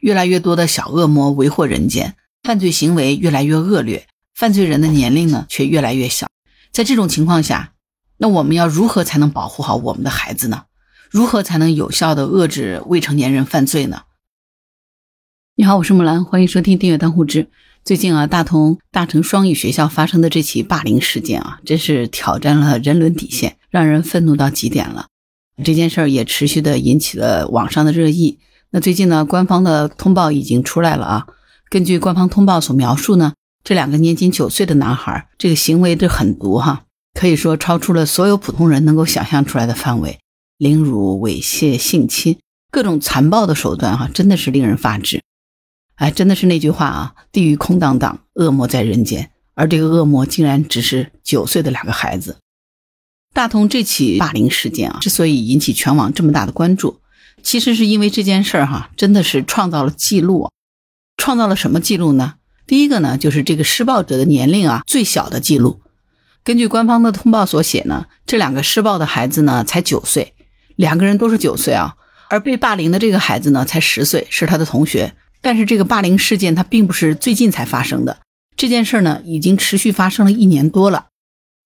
越来越多的小恶魔为祸人间，犯罪行为越来越恶劣，犯罪人的年龄呢却越来越小。在这种情况下，那我们要如何才能保护好我们的孩子呢？如何才能有效的遏制未成年人犯罪呢？你好，我是木兰，欢迎收听订阅当户知。最近啊，大同大成双语学校发生的这起霸凌事件啊，真是挑战了人伦底线，让人愤怒到极点了。这件事儿也持续的引起了网上的热议。那最近呢，官方的通报已经出来了啊。根据官方通报所描述呢，这两个年仅九岁的男孩，这个行为的狠毒哈，可以说超出了所有普通人能够想象出来的范围，凌辱、猥亵、性侵，各种残暴的手段哈，真的是令人发指。哎，真的是那句话啊，地狱空荡荡，恶魔在人间。而这个恶魔竟然只是九岁的两个孩子。大同这起霸凌事件啊，之所以引起全网这么大的关注，其实是因为这件事儿哈，真的是创造了记录。创造了什么记录呢？第一个呢，就是这个施暴者的年龄啊最小的记录。根据官方的通报所写呢，这两个施暴的孩子呢才九岁，两个人都是九岁啊。而被霸凌的这个孩子呢才十岁，是他的同学。但是这个霸凌事件它并不是最近才发生的，这件事呢已经持续发生了一年多了。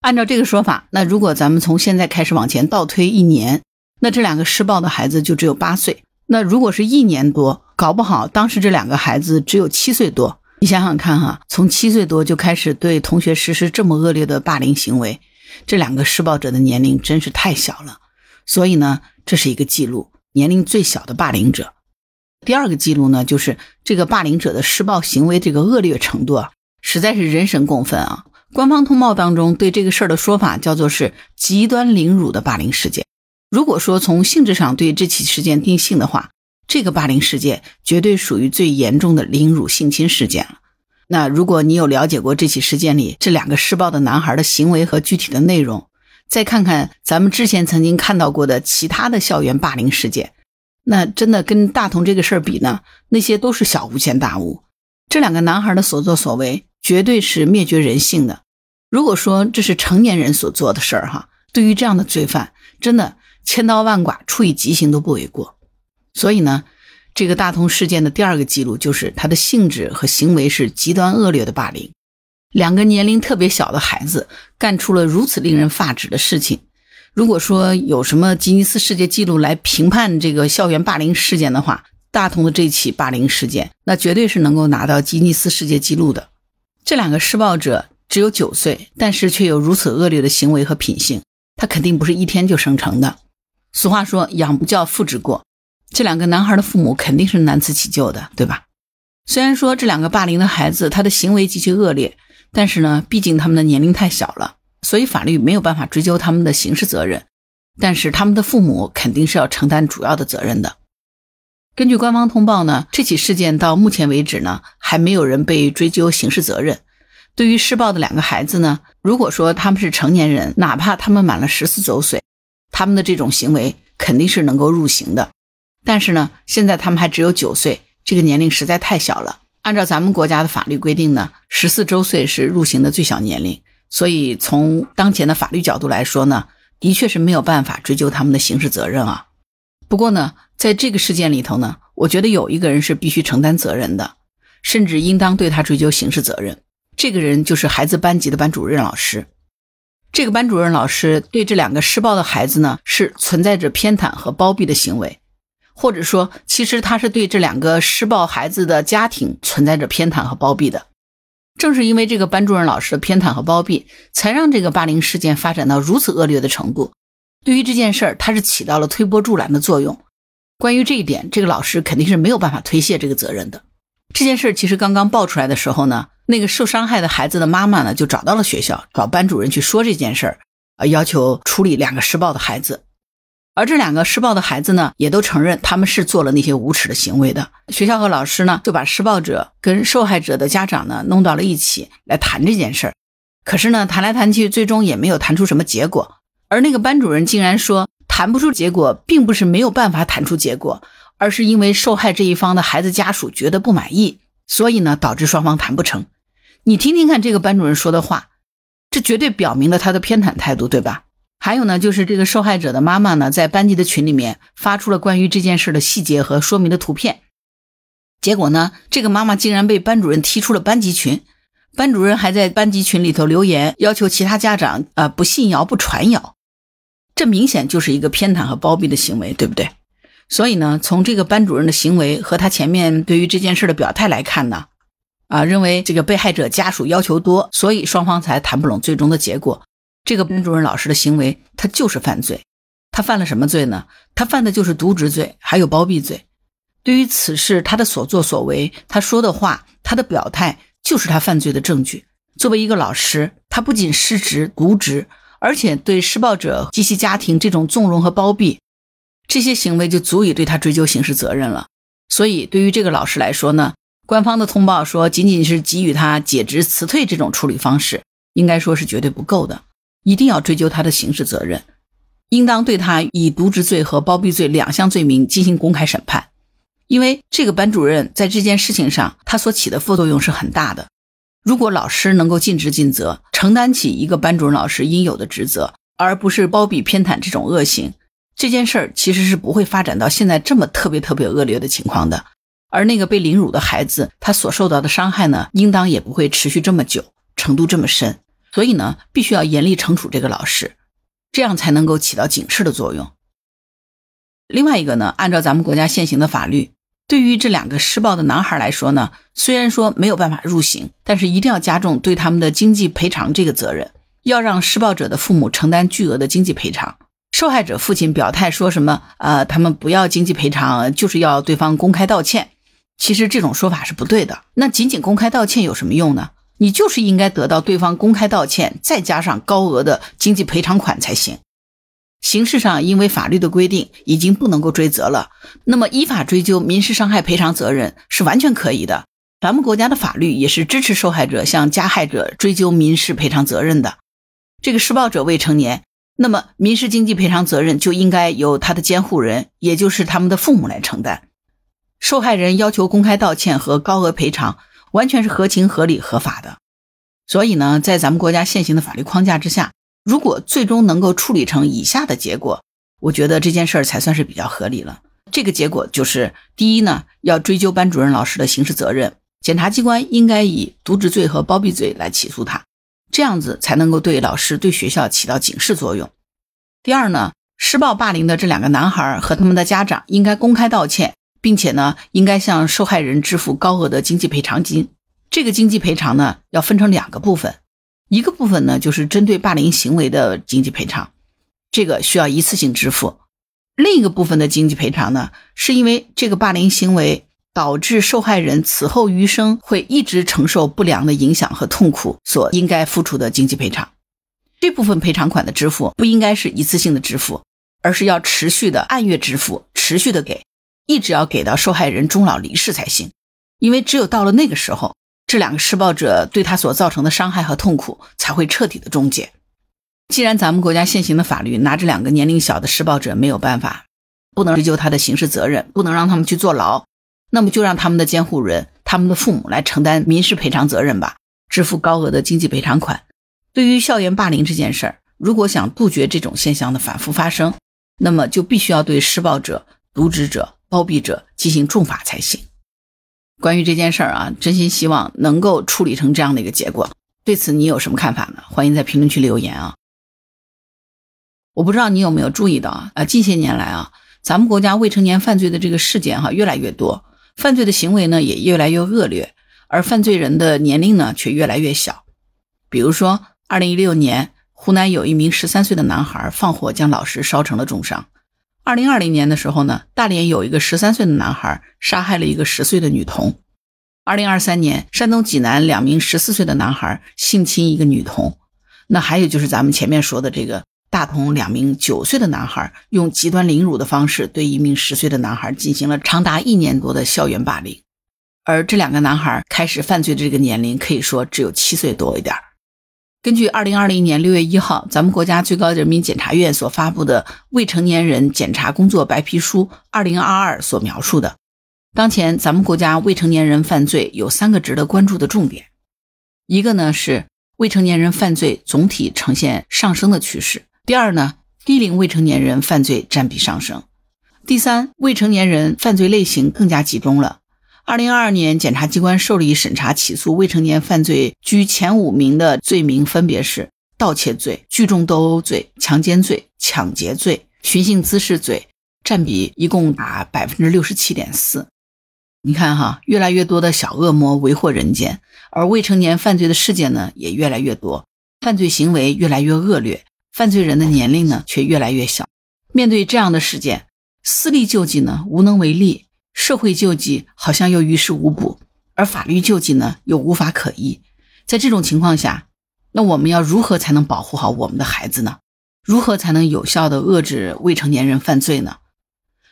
按照这个说法，那如果咱们从现在开始往前倒推一年，那这两个施暴的孩子就只有八岁。那如果是一年多，搞不好当时这两个孩子只有七岁多。你想想看哈，从七岁多就开始对同学实施这么恶劣的霸凌行为，这两个施暴者的年龄真是太小了。所以呢，这是一个记录，年龄最小的霸凌者。第二个记录呢，就是这个霸凌者的施暴行为这个恶劣程度啊，实在是人神共愤啊。官方通报当中对这个事儿的说法叫做是极端凌辱的霸凌事件。如果说从性质上对这起事件定性的话，这个霸凌事件绝对属于最严重的凌辱性侵事件了。那如果你有了解过这起事件里这两个施暴的男孩的行为和具体的内容，再看看咱们之前曾经看到过的其他的校园霸凌事件。那真的跟大同这个事儿比呢？那些都是小巫见大巫。这两个男孩的所作所为绝对是灭绝人性的。如果说这是成年人所做的事儿，哈，对于这样的罪犯，真的千刀万剐、处以极刑都不为过。所以呢，这个大同事件的第二个记录就是它的性质和行为是极端恶劣的霸凌。两个年龄特别小的孩子干出了如此令人发指的事情。如果说有什么吉尼斯世界纪录来评判这个校园霸凌事件的话，大同的这起霸凌事件，那绝对是能够拿到吉尼斯世界纪录的。这两个施暴者只有九岁，但是却有如此恶劣的行为和品性，他肯定不是一天就生成的。俗话说“养不教，父之过”，这两个男孩的父母肯定是难辞其咎的，对吧？虽然说这两个霸凌的孩子他的行为极其恶劣，但是呢，毕竟他们的年龄太小了。所以法律没有办法追究他们的刑事责任，但是他们的父母肯定是要承担主要的责任的。根据官方通报呢，这起事件到目前为止呢，还没有人被追究刑事责任。对于施暴的两个孩子呢，如果说他们是成年人，哪怕他们满了十四周岁，他们的这种行为肯定是能够入刑的。但是呢，现在他们还只有九岁，这个年龄实在太小了。按照咱们国家的法律规定呢，十四周岁是入刑的最小年龄。所以，从当前的法律角度来说呢，的确是没有办法追究他们的刑事责任啊。不过呢，在这个事件里头呢，我觉得有一个人是必须承担责任的，甚至应当对他追究刑事责任。这个人就是孩子班级的班主任老师。这个班主任老师对这两个施暴的孩子呢，是存在着偏袒和包庇的行为，或者说，其实他是对这两个施暴孩子的家庭存在着偏袒和包庇的。正是因为这个班主任老师的偏袒和包庇，才让这个霸凌事件发展到如此恶劣的程度。对于这件事儿，他是起到了推波助澜的作用。关于这一点，这个老师肯定是没有办法推卸这个责任的。这件事其实刚刚爆出来的时候呢，那个受伤害的孩子的妈妈呢，就找到了学校，找班主任去说这件事儿，呃，要求处理两个施暴的孩子。而这两个施暴的孩子呢，也都承认他们是做了那些无耻的行为的。学校和老师呢，就把施暴者跟受害者的家长呢弄到了一起来谈这件事儿。可是呢，谈来谈去，最终也没有谈出什么结果。而那个班主任竟然说，谈不出结果，并不是没有办法谈出结果，而是因为受害这一方的孩子家属觉得不满意，所以呢，导致双方谈不成。你听听看这个班主任说的话，这绝对表明了他的偏袒态度，对吧？还有呢，就是这个受害者的妈妈呢，在班级的群里面发出了关于这件事的细节和说明的图片。结果呢，这个妈妈竟然被班主任踢出了班级群，班主任还在班级群里头留言，要求其他家长啊不信谣不传谣。这明显就是一个偏袒和包庇的行为，对不对？所以呢，从这个班主任的行为和他前面对于这件事的表态来看呢，啊，认为这个被害者家属要求多，所以双方才谈不拢最终的结果。这个班主任老师的行为，他就是犯罪。他犯了什么罪呢？他犯的就是渎职罪，还有包庇罪。对于此事，他的所作所为，他说的话，他的表态，就是他犯罪的证据。作为一个老师，他不仅失职渎职，而且对施暴者及其家庭这种纵容和包庇。这些行为就足以对他追究刑事责任了。所以，对于这个老师来说呢，官方的通报说仅仅是给予他解职辞退这种处理方式，应该说是绝对不够的，一定要追究他的刑事责任，应当对他以渎职罪和包庇罪两项罪名进行公开审判。因为这个班主任在这件事情上，他所起的副作用是很大的。如果老师能够尽职尽责，承担起一个班主任老师应有的职责，而不是包庇偏袒这种恶行。这件事儿其实是不会发展到现在这么特别特别恶劣的情况的，而那个被凌辱的孩子，他所受到的伤害呢，应当也不会持续这么久，程度这么深。所以呢，必须要严厉惩处这个老师，这样才能够起到警示的作用。另外一个呢，按照咱们国家现行的法律，对于这两个施暴的男孩来说呢，虽然说没有办法入刑，但是一定要加重对他们的经济赔偿这个责任，要让施暴者的父母承担巨额的经济赔偿。受害者父亲表态说什么？呃，他们不要经济赔偿，就是要对方公开道歉。其实这种说法是不对的。那仅仅公开道歉有什么用呢？你就是应该得到对方公开道歉，再加上高额的经济赔偿款才行。形式上因为法律的规定已经不能够追责了，那么依法追究民事伤害赔偿责任是完全可以的。咱们国家的法律也是支持受害者向加害者追究民事赔偿责任的。这个施暴者未成年。那么，民事经济赔偿责任就应该由他的监护人，也就是他们的父母来承担。受害人要求公开道歉和高额赔偿，完全是合情合理合法的。所以呢，在咱们国家现行的法律框架之下，如果最终能够处理成以下的结果，我觉得这件事儿才算是比较合理了。这个结果就是：第一呢，要追究班主任老师的刑事责任，检察机关应该以渎职罪和包庇罪来起诉他。这样子才能够对老师、对学校起到警示作用。第二呢，施暴霸凌的这两个男孩和他们的家长应该公开道歉，并且呢，应该向受害人支付高额的经济赔偿金。这个经济赔偿呢，要分成两个部分，一个部分呢就是针对霸凌行为的经济赔偿，这个需要一次性支付；另一个部分的经济赔偿呢，是因为这个霸凌行为。导致受害人此后余生会一直承受不良的影响和痛苦，所应该付出的经济赔偿，这部分赔偿款的支付不应该是一次性的支付，而是要持续的按月支付，持续的给，一直要给到受害人终老离世才行。因为只有到了那个时候，这两个施暴者对他所造成的伤害和痛苦才会彻底的终结。既然咱们国家现行的法律拿这两个年龄小的施暴者没有办法，不能追究他的刑事责任，不能让他们去坐牢。那么就让他们的监护人、他们的父母来承担民事赔偿责任吧，支付高额的经济赔偿款。对于校园霸凌这件事儿，如果想杜绝这种现象的反复发生，那么就必须要对施暴者、渎职者、包庇者进行重罚才行。关于这件事儿啊，真心希望能够处理成这样的一个结果。对此你有什么看法呢？欢迎在评论区留言啊！我不知道你有没有注意到啊？啊，近些年来啊，咱们国家未成年犯罪的这个事件哈越来越多。犯罪的行为呢也越来越恶劣，而犯罪人的年龄呢却越来越小。比如说，二零一六年，湖南有一名十三岁的男孩放火将老师烧成了重伤；二零二零年的时候呢，大连有一个十三岁的男孩杀害了一个十岁的女童；二零二三年，山东济南两名十四岁的男孩性侵一个女童。那还有就是咱们前面说的这个。大同两名九岁的男孩用极端凌辱的方式对一名十岁的男孩进行了长达一年多的校园霸凌，而这两个男孩开始犯罪的这个年龄可以说只有七岁多一点根据二零二零年六月一号咱们国家最高人民检察院所发布的《未成年人检察工作白皮书（二零二二）》所描述的，当前咱们国家未成年人犯罪有三个值得关注的重点，一个呢是未成年人犯罪总体呈现上升的趋势。第二呢，低龄未成年人犯罪占比上升；第三，未成年人犯罪类型更加集中了。二零二二年，检察机关受理审查起诉未成年犯罪居前五名的罪名分别是盗窃罪、聚众斗殴罪、强奸罪、抢劫罪、寻衅滋事罪，占比一共达百分之六十七点四。你看哈，越来越多的小恶魔为祸人间，而未成年犯罪的事件呢也越来越多，犯罪行为越来越恶劣，犯罪人的年龄呢却越来越小。面对这样的事件，私力救济呢无能为力。社会救济好像又于事无补，而法律救济呢又无法可依。在这种情况下，那我们要如何才能保护好我们的孩子呢？如何才能有效的遏制未成年人犯罪呢？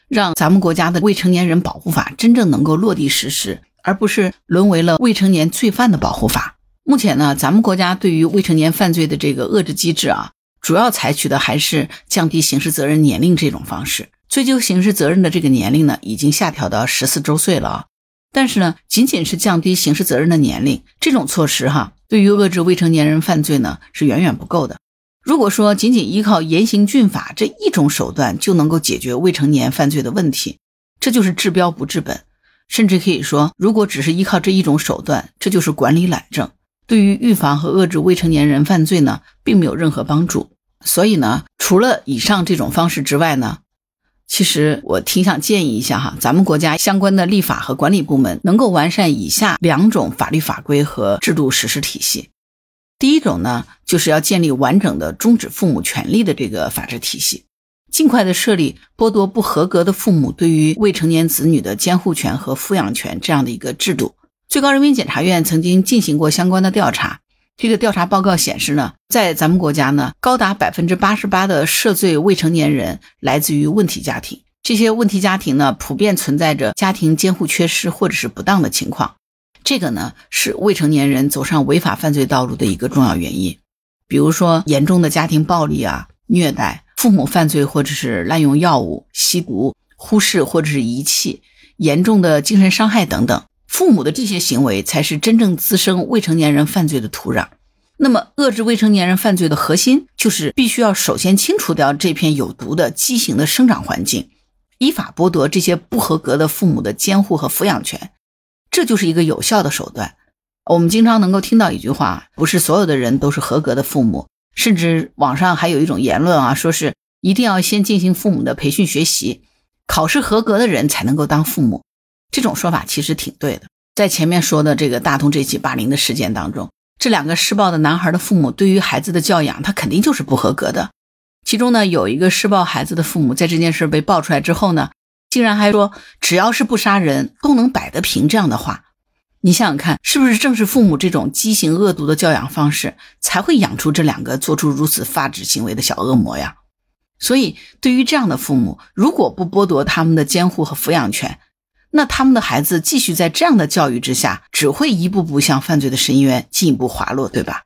让咱们国家的未成年人保护法真正能够落地实施，而不是沦为了未成年罪犯的保护法。目前呢，咱们国家对于未成年犯罪的这个遏制机制啊，主要采取的还是降低刑事责任年龄这种方式。追究刑事责任的这个年龄呢，已经下调到十四周岁了啊。但是呢，仅仅是降低刑事责任的年龄这种措施哈，对于遏制未成年人犯罪呢，是远远不够的。如果说仅仅依靠严刑峻法这一种手段就能够解决未成年犯罪的问题，这就是治标不治本。甚至可以说，如果只是依靠这一种手段，这就是管理懒政，对于预防和遏制未成年人犯罪呢，并没有任何帮助。所以呢，除了以上这种方式之外呢，其实我挺想建议一下哈，咱们国家相关的立法和管理部门能够完善以下两种法律法规和制度实施体系。第一种呢，就是要建立完整的终止父母权利的这个法治体系，尽快的设立剥夺不合格的父母对于未成年子女的监护权和抚养权这样的一个制度。最高人民检察院曾经进行过相关的调查。这个调查报告显示呢，在咱们国家呢，高达百分之八十八的涉罪未成年人来自于问题家庭。这些问题家庭呢，普遍存在着家庭监护缺失或者是不当的情况。这个呢，是未成年人走上违法犯罪道路的一个重要原因。比如说，严重的家庭暴力啊、虐待、父母犯罪或者是滥用药物、吸毒、忽视或者是遗弃、严重的精神伤害等等。父母的这些行为才是真正滋生未成年人犯罪的土壤。那么，遏制未成年人犯罪的核心就是必须要首先清除掉这片有毒的畸形的生长环境，依法剥夺这些不合格的父母的监护和抚养权，这就是一个有效的手段。我们经常能够听到一句话：不是所有的人都是合格的父母，甚至网上还有一种言论啊，说是一定要先进行父母的培训学习，考试合格的人才能够当父母。这种说法其实挺对的，在前面说的这个大同这起霸凌的事件当中，这两个施暴的男孩的父母对于孩子的教养，他肯定就是不合格的。其中呢，有一个施暴孩子的父母，在这件事被爆出来之后呢，竟然还说只要是不杀人，都能摆得平这样的话。你想想看，是不是正是父母这种畸形恶毒的教养方式，才会养出这两个做出如此发指行为的小恶魔呀？所以，对于这样的父母，如果不剥夺他们的监护和抚养权，那他们的孩子继续在这样的教育之下，只会一步步向犯罪的深渊进一步滑落，对吧？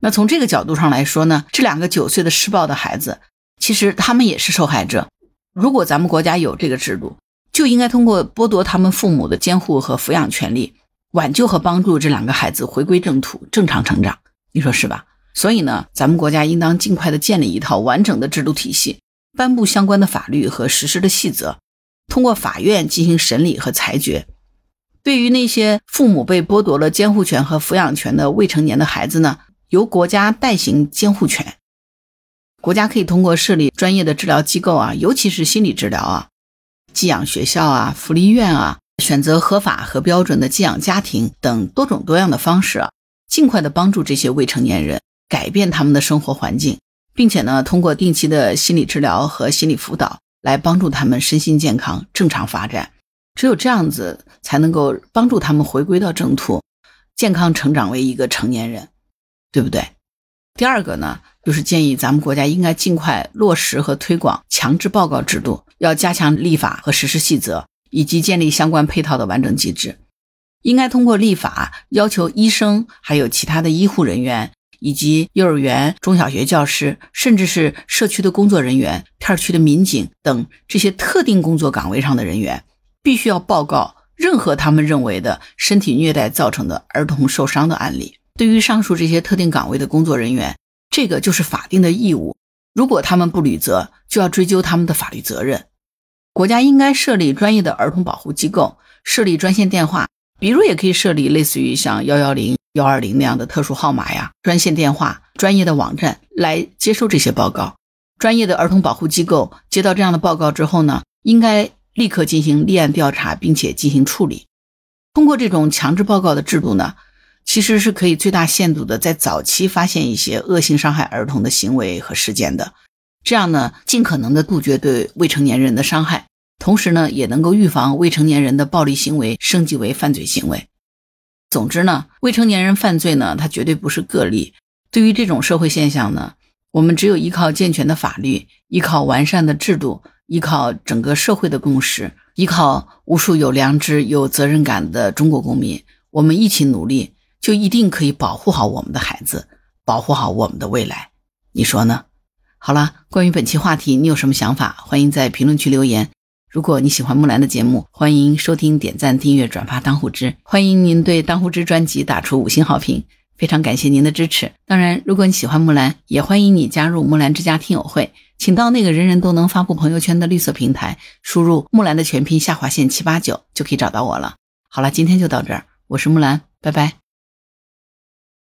那从这个角度上来说呢，这两个九岁的施暴的孩子，其实他们也是受害者。如果咱们国家有这个制度，就应该通过剥夺他们父母的监护和抚养权利，挽救和帮助这两个孩子回归正途，正常成长。你说是吧？所以呢，咱们国家应当尽快的建立一套完整的制度体系，颁布相关的法律和实施的细则。通过法院进行审理和裁决，对于那些父母被剥夺了监护权和抚养权的未成年的孩子呢，由国家代行监护权。国家可以通过设立专业的治疗机构啊，尤其是心理治疗啊、寄养学校啊、福利院啊，选择合法和标准的寄养家庭等多种多样的方式啊，尽快的帮助这些未成年人改变他们的生活环境，并且呢，通过定期的心理治疗和心理辅导。来帮助他们身心健康、正常发展，只有这样子才能够帮助他们回归到正途，健康成长为一个成年人，对不对？第二个呢，就是建议咱们国家应该尽快落实和推广强制报告制度，要加强立法和实施细则，以及建立相关配套的完整机制。应该通过立法要求医生还有其他的医护人员。以及幼儿园、中小学教师，甚至是社区的工作人员、片区的民警等这些特定工作岗位上的人员，必须要报告任何他们认为的身体虐待造成的儿童受伤的案例。对于上述这些特定岗位的工作人员，这个就是法定的义务。如果他们不履责，就要追究他们的法律责任。国家应该设立专业的儿童保护机构，设立专线电话，比如也可以设立类似于像幺幺零、幺二零那样的特殊号码呀，专线电话、专业的网站来接收这些报告。专业的儿童保护机构接到这样的报告之后呢，应该立刻进行立案调查，并且进行处理。通过这种强制报告的制度呢，其实是可以最大限度的在早期发现一些恶性伤害儿童的行为和事件的。这样呢，尽可能的杜绝对未成年人的伤害，同时呢，也能够预防未成年人的暴力行为升级为犯罪行为。总之呢，未成年人犯罪呢，它绝对不是个例。对于这种社会现象呢，我们只有依靠健全的法律，依靠完善的制度，依靠整个社会的共识，依靠无数有良知、有责任感的中国公民，我们一起努力，就一定可以保护好我们的孩子，保护好我们的未来。你说呢？好了，关于本期话题，你有什么想法？欢迎在评论区留言。如果你喜欢木兰的节目，欢迎收听、点赞、订阅、转发当户知。欢迎您对当户知专辑打出五星好评，非常感谢您的支持。当然，如果你喜欢木兰，也欢迎你加入木兰之家听友会，请到那个人人都能发布朋友圈的绿色平台，输入木兰的全拼下划线七八九就可以找到我了。好了，今天就到这儿，我是木兰，拜拜。